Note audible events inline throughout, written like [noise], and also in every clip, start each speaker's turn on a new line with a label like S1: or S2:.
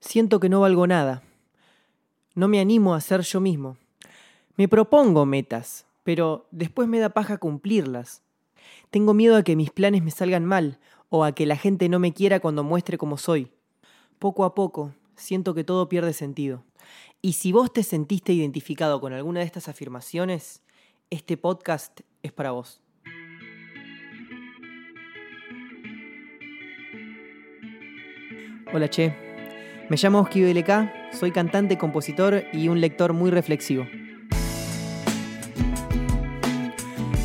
S1: Siento que no valgo nada. No me animo a ser yo mismo. Me propongo metas, pero después me da paja cumplirlas. Tengo miedo a que mis planes me salgan mal o a que la gente no me quiera cuando muestre cómo soy. Poco a poco, siento que todo pierde sentido. Y si vos te sentiste identificado con alguna de estas afirmaciones, este podcast es para vos. Hola Che, me llamo Oski BLK, soy cantante, compositor y un lector muy reflexivo.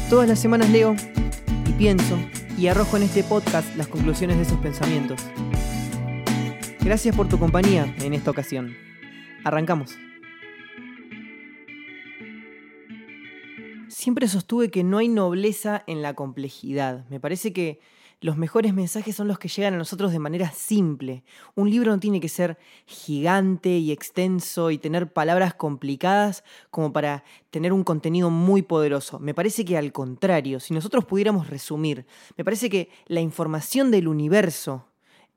S1: Todas las semanas leo y pienso y arrojo en este podcast las conclusiones de esos pensamientos. Gracias por tu compañía en esta ocasión. Arrancamos. Siempre sostuve que no hay nobleza en la complejidad. Me parece que los mejores mensajes son los que llegan a nosotros de manera simple. Un libro no tiene que ser gigante y extenso y tener palabras complicadas como para tener un contenido muy poderoso. Me parece que al contrario, si nosotros pudiéramos resumir, me parece que la información del universo,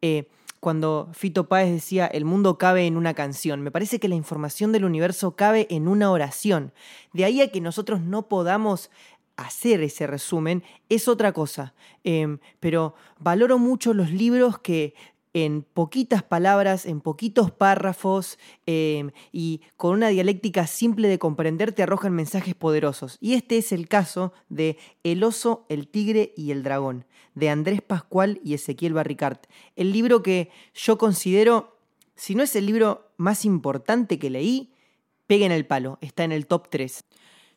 S1: eh, cuando Fito Páez decía el mundo cabe en una canción, me parece que la información del universo cabe en una oración. De ahí a que nosotros no podamos hacer ese resumen es otra cosa. Em, pero valoro mucho los libros que en poquitas palabras, en poquitos párrafos em, y con una dialéctica simple de comprender te arrojan mensajes poderosos. Y este es el caso de El oso, el tigre y el dragón, de Andrés Pascual y Ezequiel Barricart. El libro que yo considero, si no es el libro más importante que leí, pega en el palo, está en el top 3.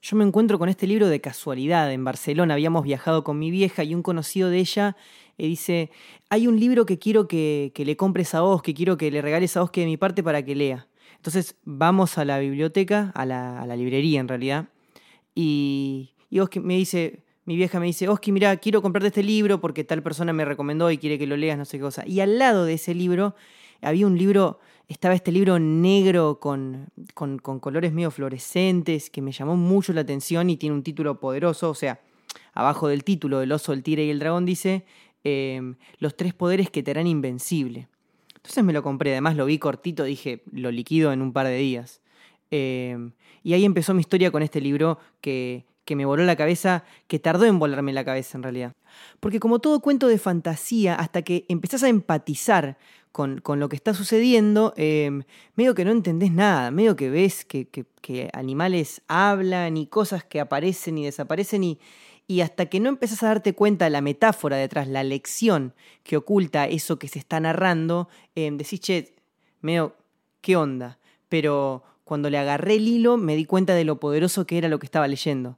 S1: Yo me encuentro con este libro de casualidad. En Barcelona habíamos viajado con mi vieja y un conocido de ella eh, dice, hay un libro que quiero que, le compres a vos, que quiero que le regales a vos que de mi parte para que lea. Entonces vamos a la biblioteca, a la, librería en realidad, y, y me dice, mi vieja me dice, Oski, mira, quiero comprarte este libro porque tal persona me recomendó y quiere que lo leas, no sé qué cosa. Y al lado de ese libro había un libro estaba este libro negro con, con, colores medio fluorescentes que me llamó mucho la atención y tiene un título poderoso, o sea, abajo del título, El oso, el tigre y el dragón dice, em, los tres poderes que te harán invencible. Entonces me lo compré, además lo vi cortito, dije, lo liquido en un par de días. Em, y ahí empezó mi historia con este libro que, que me voló la cabeza, que tardó en volarme la cabeza en realidad. Porque como todo cuento de fantasía, hasta que empezás a empatizar con, lo que está sucediendo, em, medio que no entendés nada, medio que ves que, animales hablan y cosas que aparecen y desaparecen y, y hasta que no empezás a darte cuenta de la metáfora detrás, la lección que oculta eso que se está narrando, eh, decís, che, medio, ¿qué onda? Pero cuando le agarré el hilo me di cuenta de lo poderoso que era lo que estaba leyendo.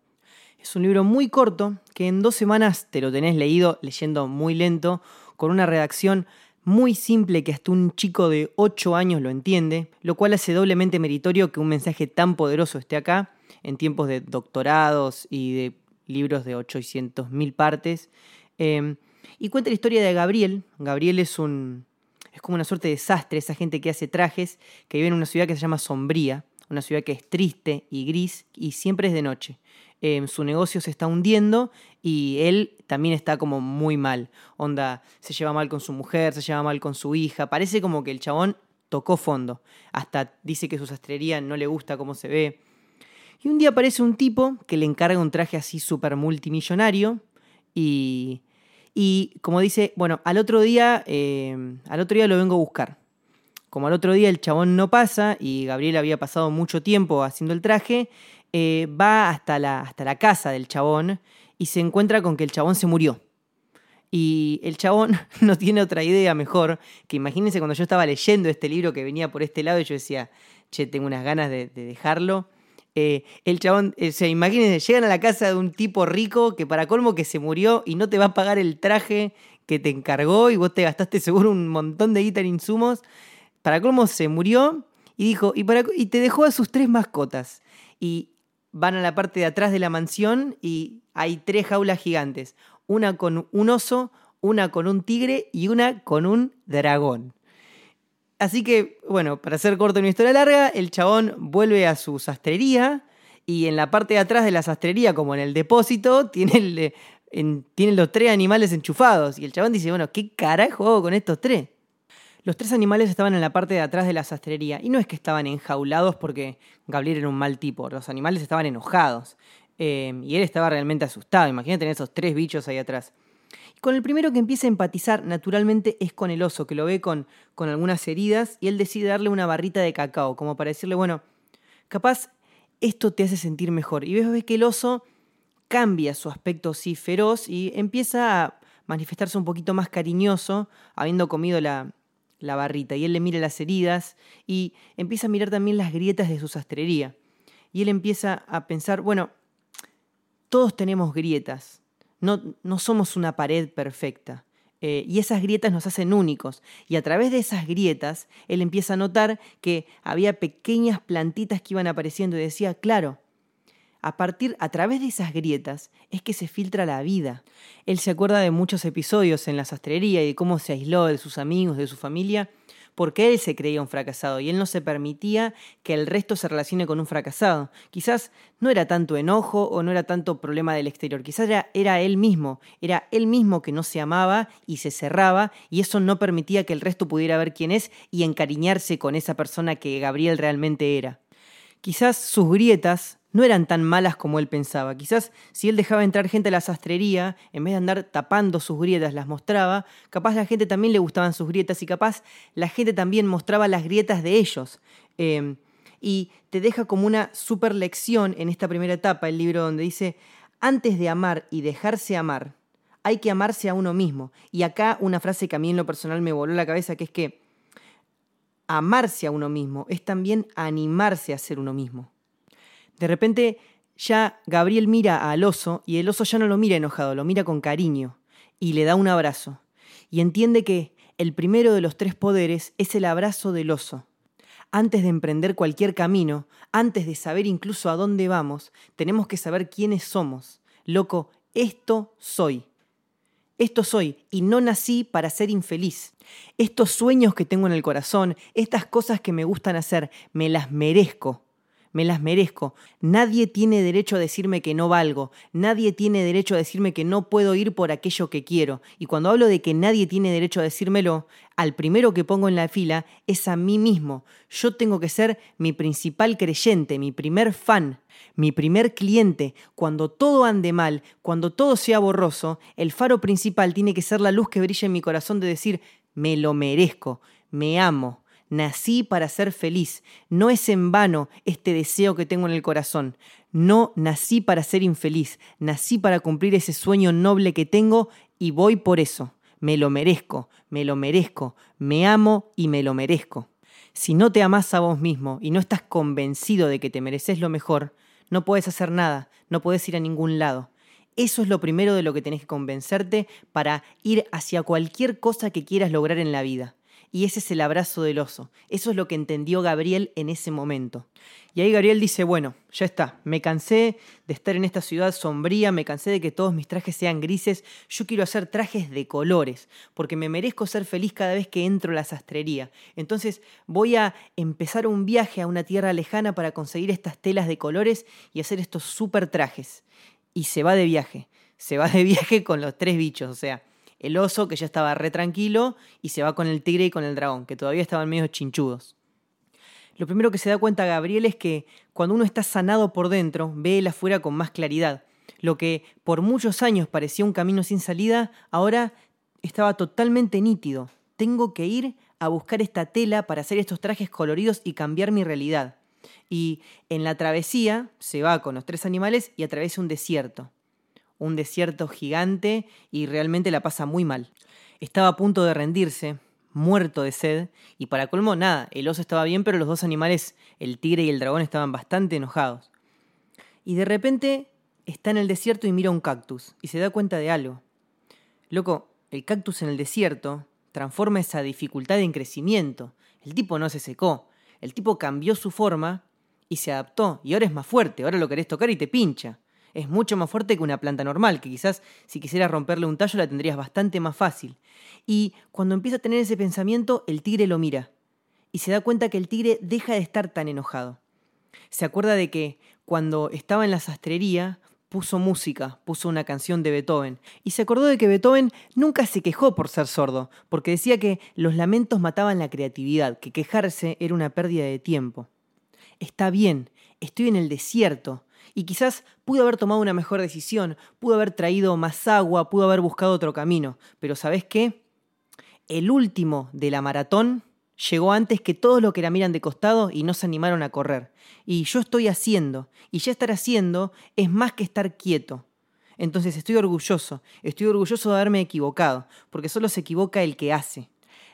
S1: Es un libro muy corto que en dos semanas te lo tenés leído leyendo muy lento, con una redacción muy simple que hasta un chico de 8 años lo entiende, lo cual hace doblemente meritorio que un mensaje tan poderoso esté acá, en tiempos de doctorados y de libros de 800.000 partes. Em, y cuenta la historia de Gabriel. Gabriel es un. es como una suerte de sastre, esa gente que hace trajes, que vive en una ciudad que se llama Sombría, una ciudad que es triste y gris y siempre es de noche. Em, su negocio se está hundiendo y él también está como muy mal. Onda, se lleva mal con su mujer, se lleva mal con su hija. Parece como que el chabón tocó fondo. Hasta dice que su sastrería no le gusta cómo se ve. Y un día aparece un tipo que le encarga un traje así súper multimillonario y, y como dice, bueno, al otro día, em, al otro día lo vengo a buscar. Como al otro día el chabón no pasa y Gabriel había pasado mucho tiempo haciendo el traje, eh, va hasta la, hasta la casa del chabón y se encuentra con que el chabón se murió. Y el chabón [laughs] no tiene otra idea mejor que imagínense cuando yo estaba leyendo este libro que venía por este lado y yo decía, che, tengo unas ganas de, dejarlo. Eh, el chabón, eh, o sea, imagínense, llegan a la casa de un tipo rico que para colmo que se murió y no te va a pagar el traje que te encargó y vos te gastaste seguro un montón de guita insumos. Para colmo se murió y dijo, y, y te dejó a sus tres mascotas. Y van a la parte de atrás de la mansión y hay tres jaulas gigantes. Una con un oso, una con un tigre y una con un dragón. Así que, bueno, para hacer corto una historia larga, el chabón vuelve a su sastrería y en la parte de atrás de la sastrería, como en el depósito, [laughs] tiene, tiene los tres animales enchufados. Y el chabón dice, bueno, ¿qué carajo hago con estos tres? Los tres animales estaban en la parte de atrás de la sastrería y no es que estaban enjaulados porque Gabriel era un mal tipo, los animales estaban enojados eh, y él estaba realmente asustado. Imagínate tener esos tres bichos ahí atrás. Y con el primero que empieza a empatizar naturalmente es con el oso, que lo ve con, con algunas heridas y él decide darle una barrita de cacao, como para decirle, bueno, capaz esto te hace sentir mejor. Y ves, ves que el oso cambia su aspecto así feroz y empieza a manifestarse un poquito más cariñoso, habiendo comido la, la barrita. Y él le mira las heridas y empieza a mirar también las grietas de su sastrería. Y él empieza a pensar, bueno, todos tenemos grietas, no, no somos una pared perfecta. Eh, y esas grietas nos hacen únicos. Y a través de esas grietas, él empieza a notar que había pequeñas plantitas que iban apareciendo y decía, claro, a partir, a través de esas grietas, es que se filtra la vida. Él se acuerda de muchos episodios en la sastrería y de cómo se aisló de sus amigos, de su familia, porque él se creía un fracasado y él no se permitía que el resto se relacione con un fracasado. Quizás no era tanto enojo o no era tanto problema del exterior, quizás era, era, él mismo, era él mismo que no se amaba y se cerraba y eso no permitía que el resto pudiera ver quién es y encariñarse con esa persona que Gabriel realmente era. Quizás sus grietas no eran tan malas como él pensaba. Quizás si él dejaba entrar gente a la sastrería, en vez de andar tapando sus grietas, las mostraba, capaz la gente también le gustaban sus grietas y capaz la gente también mostraba las grietas de ellos. Em, y te deja como una super lección en esta primera etapa el libro donde dice, antes de amar y dejarse amar, hay que amarse a uno mismo. Y acá una frase que a mí en lo personal me voló la cabeza, que es que amarse a uno mismo es también animarse a ser uno mismo. De repente ya Gabriel mira al oso y el oso ya no lo mira enojado, lo mira con cariño y le da un abrazo. Y entiende que el primero de los tres poderes es el abrazo del oso. Antes de emprender cualquier camino, antes de saber incluso a dónde vamos, tenemos que saber quiénes somos. Loco, esto soy. Esto soy y no nací para ser infeliz. Estos sueños que tengo en el corazón, estas cosas que me gustan hacer, me las merezco me las merezco. Nadie tiene derecho a decirme que no valgo, nadie tiene derecho a decirme que no puedo ir por aquello que quiero. Y cuando hablo de que nadie tiene derecho a decírmelo, al primero que pongo en la fila es a mí mismo. Yo tengo que ser mi principal creyente, mi primer fan, mi primer cliente. Cuando todo ande mal, cuando todo sea borroso, el faro principal tiene que ser la luz que brilla en mi corazón de decir, me lo merezco, me amo, Nací para ser feliz. No es en vano este deseo que tengo en el corazón. No nací para ser infeliz. Nací para cumplir ese sueño noble que tengo y voy por eso. Me lo merezco, me lo merezco. Me amo y me lo merezco. Si no te amas a vos mismo y no estás convencido de que te mereces lo mejor, no puedes hacer nada, no puedes ir a ningún lado. Eso es lo primero de lo que tenés que convencerte para ir hacia cualquier cosa que quieras lograr en la vida y ese es el abrazo del oso. Eso es lo que entendió Gabriel en ese momento. Y ahí Gabriel dice, bueno, ya está, me cansé de estar en esta ciudad sombría, me cansé de que todos mis trajes sean grises, yo quiero hacer trajes de colores, porque me merezco ser feliz cada vez que entro a la sastrería. Entonces voy a empezar un viaje a una tierra lejana para conseguir estas telas de colores y hacer estos super trajes. Y se va de viaje, se va de viaje con los tres bichos, o sea, el oso, que ya estaba re tranquilo, y se va con el tigre y con el dragón, que todavía estaban medio chinchudos. Lo primero que se da cuenta Gabriel es que cuando uno está sanado por dentro, ve el afuera con más claridad. Lo que por muchos años parecía un camino sin salida, ahora estaba totalmente nítido. Tengo que ir a buscar esta tela para hacer estos trajes coloridos y cambiar mi realidad. Y en la travesía se va con los tres animales y atraviesa un desierto un desierto gigante y realmente la pasa muy mal. Estaba a punto de rendirse, muerto de sed, y para colmo nada, el oso estaba bien, pero los dos animales, el tigre y el dragón, estaban bastante enojados. Y de repente está en el desierto y mira un cactus, y se da cuenta de algo. Loco, el cactus en el desierto transforma esa dificultad en crecimiento. El tipo no se secó, el tipo cambió su forma y se adaptó, y ahora es más fuerte, ahora lo querés tocar y te pincha es mucho más fuerte que una planta normal, que quizás si quisieras romperle un tallo la tendrías bastante más fácil. Y cuando empieza a tener ese pensamiento, el tigre lo mira y se da cuenta que el tigre deja de estar tan enojado. Se acuerda de que cuando estaba en la sastrería, puso música, puso una canción de Beethoven, y se acordó de que Beethoven nunca se quejó por ser sordo, porque decía que los lamentos mataban la creatividad, que quejarse era una pérdida de tiempo. Está bien, estoy en el desierto, y quizás pude haber tomado una mejor decisión, pude haber traído más agua, pude haber buscado otro camino, pero ¿sabes qué? El último de la maratón llegó antes que todos los que la miran de costado y no se animaron a correr. Y yo estoy haciendo, y ya estar haciendo es más que estar quieto. Entonces estoy orgulloso, estoy orgulloso de haberme equivocado, porque solo se equivoca el que hace.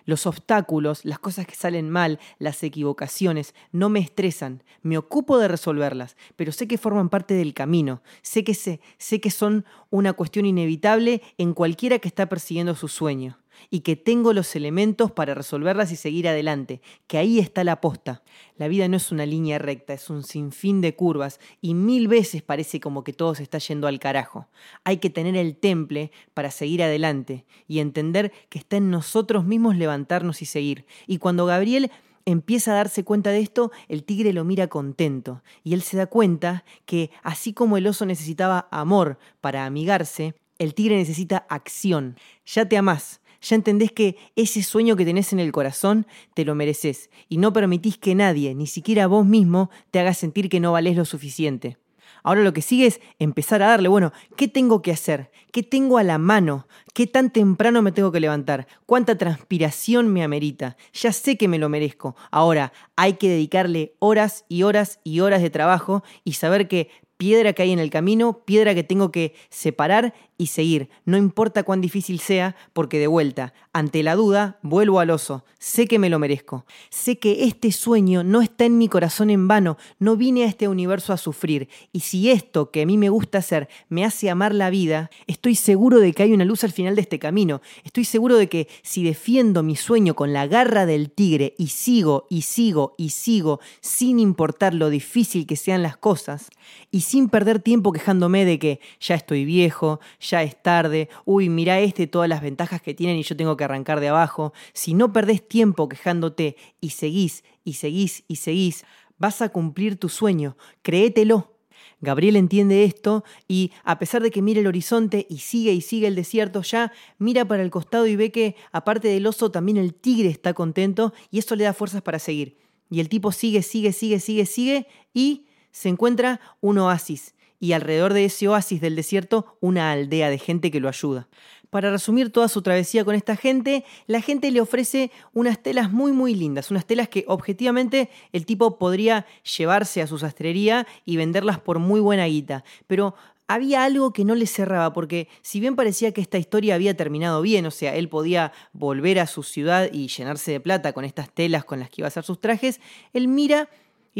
S1: Los obstáculos, las cosas que salen mal, las equivocaciones, no me estresan, me ocupo de resolverlas, pero sé que forman parte del camino, sé que sé, sé que son una cuestión inevitable en cualquiera que está persiguiendo su sueño y que tengo los elementos para resolverlas y seguir adelante, que ahí está la aposta. La vida no es una línea recta, es un sinfín de curvas y mil veces parece como que todo se está yendo al carajo. Hay que tener el temple para seguir adelante y entender que está en nosotros mismos levantarnos y seguir. Y cuando Gabriel empieza a darse cuenta de esto, el tigre lo mira contento y él se da cuenta que así como el oso necesitaba amor para amigarse, el tigre necesita acción. Ya te amás, ya entendés que ese sueño que tenés en el corazón te lo mereces y no permitís que nadie, ni siquiera vos mismo, te haga sentir que no valés lo suficiente. Ahora lo que sigue es empezar a darle, bueno, ¿qué tengo que hacer? ¿Qué tengo a la mano? ¿Qué tan temprano me tengo que levantar? ¿Cuánta transpiración me amerita? Ya sé que me lo merezco. Ahora hay que dedicarle horas y horas y horas de trabajo y saber que piedra que hay en el camino, piedra que tengo que separar y seguir, no importa cuán difícil sea, porque de vuelta, ante la duda, vuelvo al oso, sé que me lo merezco, sé que este sueño no está en mi corazón en vano, no vine a este universo a sufrir, y si esto que a mí me gusta hacer me hace amar la vida, estoy seguro de que hay una luz al final de este camino, estoy seguro de que si defiendo mi sueño con la garra del tigre y sigo y sigo y sigo, sin importar lo difícil que sean las cosas, y sin perder tiempo quejándome de que ya estoy viejo, ya es tarde, uy, mira este todas las ventajas que tienen y yo tengo que arrancar de abajo. Si no perdés tiempo quejándote y seguís y seguís y seguís, vas a cumplir tu sueño, créetelo. Gabriel entiende esto y a pesar de que mira el horizonte y sigue y sigue el desierto, ya mira para el costado y ve que aparte del oso también el tigre está contento y eso le da fuerzas para seguir. Y el tipo sigue, sigue, sigue, sigue, sigue y se encuentra un oasis y alrededor de ese oasis del desierto una aldea de gente que lo ayuda. Para resumir toda su travesía con esta gente, la gente le ofrece unas telas muy muy lindas, unas telas que objetivamente el tipo podría llevarse a su sastrería y venderlas por muy buena guita, pero había algo que no le cerraba, porque si bien parecía que esta historia había terminado bien, o sea, él podía volver a su ciudad y llenarse de plata con estas telas con las que iba a hacer sus trajes, él mira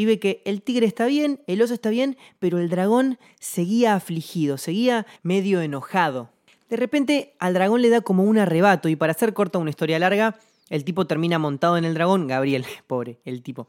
S1: y ve que el tigre está bien, el oso está bien, pero el dragón seguía afligido, seguía medio enojado. De repente al dragón le da como un arrebato y para hacer corta una historia larga, el tipo termina montado en el dragón, Gabriel, [laughs] pobre, el tipo.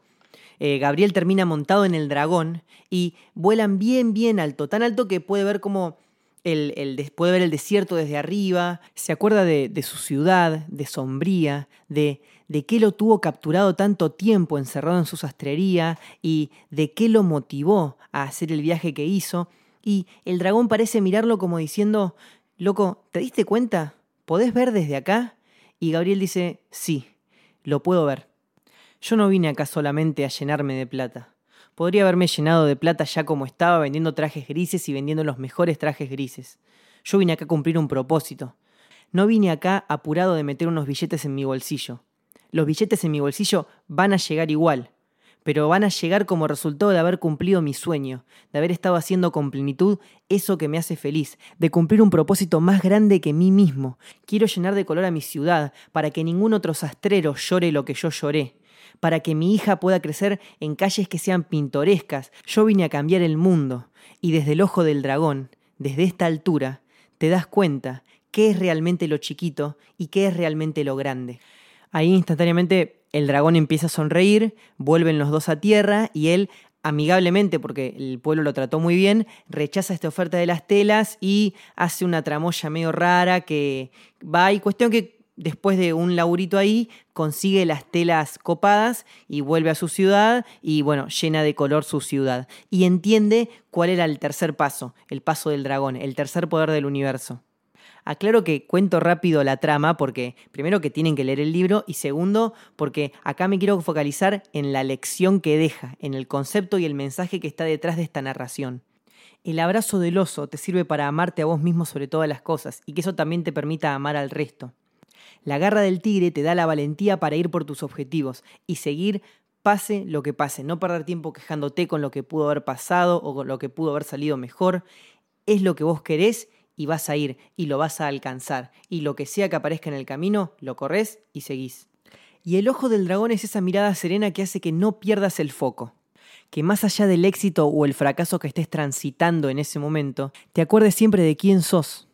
S1: Eh, Gabriel termina montado en el dragón y vuelan bien, bien alto, tan alto que puede ver como el, puede ver el desierto desde arriba, se acuerda de, de su ciudad, de Sombría, de, de qué lo tuvo capturado tanto tiempo encerrado en su sastrería y de qué lo motivó a hacer el viaje que hizo. Y el dragón parece mirarlo como diciendo, loco, ¿te diste cuenta? ¿Podés ver desde acá? Y Gabriel dice, sí, lo puedo ver. Yo no vine acá solamente a llenarme de plata. Podría haberme llenado de plata ya como estaba vendiendo trajes grises y vendiendo los mejores trajes grises. Yo vine acá a cumplir un propósito. No vine acá apurado de meter unos billetes en mi bolsillo. Los billetes en mi bolsillo van a llegar igual, pero van a llegar como resultado de haber cumplido mi sueño, de haber estado haciendo con plenitud eso que me hace feliz, de cumplir un propósito más grande que mí mismo. Quiero llenar de color a mi ciudad, para que ningún otro sastrero llore lo que yo lloré para que mi hija pueda crecer en calles que sean pintorescas. Yo vine a cambiar el mundo. Y desde el ojo del dragón, desde esta altura, te das cuenta qué es realmente lo chiquito y qué es realmente lo grande. Ahí instantáneamente el dragón empieza a sonreír, vuelven los dos a tierra y él amigablemente, porque el pueblo lo trató muy bien, rechaza esta oferta de las telas y hace una tramoya medio rara que va y cuestión que después de un laburito ahí, consigue las telas copadas y vuelve a su ciudad y bueno, llena de color su ciudad. Y entiende cuál era el tercer paso, el paso del dragón, el tercer poder del universo. Aclaro que cuento rápido la trama porque primero que tienen que leer el libro y segundo porque acá me quiero focalizar en la lección que deja, en el concepto y el mensaje que está detrás de esta narración. El abrazo del oso te sirve para amarte a vos mismo sobre todas las cosas y que eso también te permita amar al resto. La garra del tigre te da la valentía para ir por tus objetivos y seguir pase lo que pase, no perder tiempo quejándote con lo que pudo haber pasado o con lo que pudo haber salido mejor. Es lo que vos querés y vas a ir y lo vas a alcanzar. Y lo que sea que aparezca en el camino, lo corres y seguís. Y el ojo del dragón es esa mirada serena que hace que no pierdas el foco. Que más allá del éxito o el fracaso que estés transitando en ese momento, te acuerdes siempre de quién sos,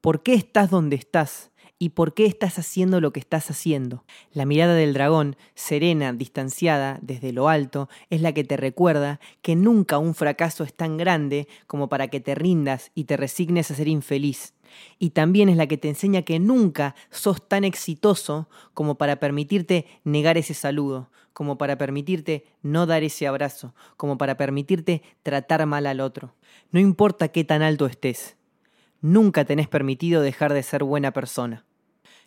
S1: por qué estás donde estás y por qué estás haciendo lo que estás haciendo. La mirada del dragón, serena, distanciada, desde lo alto, es la que te recuerda que nunca un fracaso es tan grande como para que te rindas y te resignes a ser infeliz. Y también es la que te enseña que nunca sos tan exitoso como para permitirte negar ese saludo, como para permitirte no dar ese abrazo, como para permitirte tratar mal al otro. No importa qué tan alto estés, nunca tenés permitido dejar de ser buena persona.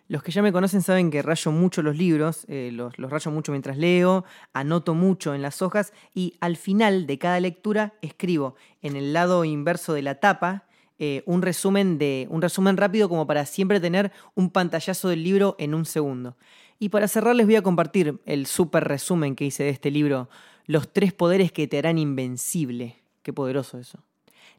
S1: Los que ya me conocen saben que rayo mucho los libros, eh, los, rayo mucho mientras leo, anoto mucho en las hojas y al final de cada lectura escribo en el lado inverso de la tapa eh, un resumen de un resumen rápido como para siempre tener un pantallazo del libro en un segundo. Y para cerrar les voy a compartir el súper resumen que hice de este libro, Los tres poderes que te harán invencible. Qué poderoso eso.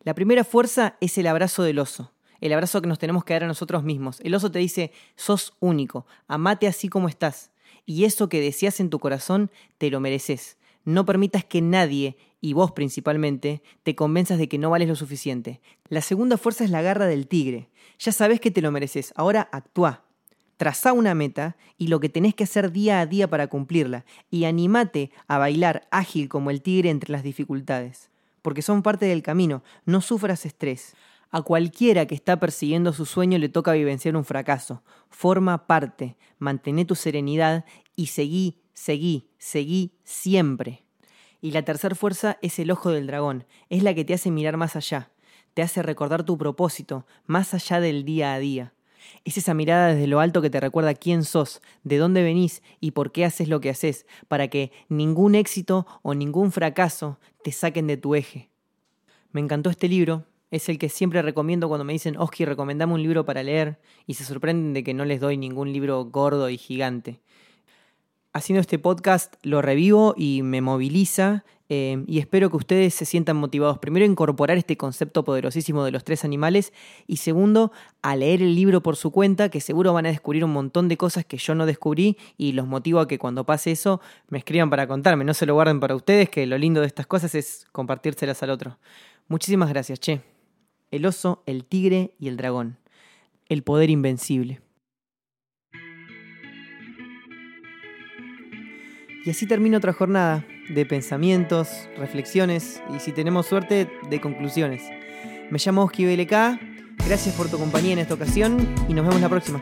S1: La primera fuerza es el abrazo del oso el abrazo que nos tenemos que dar a nosotros mismos. El oso te dice, sos único, amate así como estás. Y eso que deseas en tu corazón, te lo mereces. No permitas que nadie, y vos principalmente, te convenzas de que no vales lo suficiente. La segunda fuerza es la garra del tigre. Ya sabes que te lo mereces, ahora actúa. Traza una meta y lo que tenés que hacer día a día para cumplirla, y animate a bailar ágil como el tigre entre las dificultades. Porque son parte del camino, no sufras estrés. A cualquiera que está persiguiendo su sueño le toca vivenciar un fracaso. Forma parte, mantén tu serenidad y seguí, seguí, seguí siempre. Y la tercera fuerza es el ojo del dragón, es la que te hace mirar más allá, te hace recordar tu propósito, más allá del día a día. Es esa mirada desde lo alto que te recuerda quién sos, de dónde venís y por qué haces lo que haces, para que ningún éxito o ningún fracaso te saquen de tu eje. Me encantó este libro, es el que siempre recomiendo cuando me dicen, Oski, recomendame un libro para leer, y se sorprenden de que no les doy ningún libro gordo y gigante. Haciendo este podcast lo revivo y me moviliza eh, y espero que ustedes se sientan motivados, primero, a incorporar este concepto poderosísimo de los tres animales y segundo, a leer el libro por su cuenta, que seguro van a descubrir un montón de cosas que yo no descubrí y los motivo a que cuando pase eso me escriban para contarme, no se lo guarden para ustedes, que lo lindo de estas cosas es compartírselas al otro. Muchísimas gracias, che el oso, el tigre y el dragón. El poder invencible. Y así termina otra jornada de pensamientos, reflexiones y si tenemos suerte, de conclusiones. Me llamo Oski BLK, gracias por tu compañía en esta ocasión y nos vemos la próxima.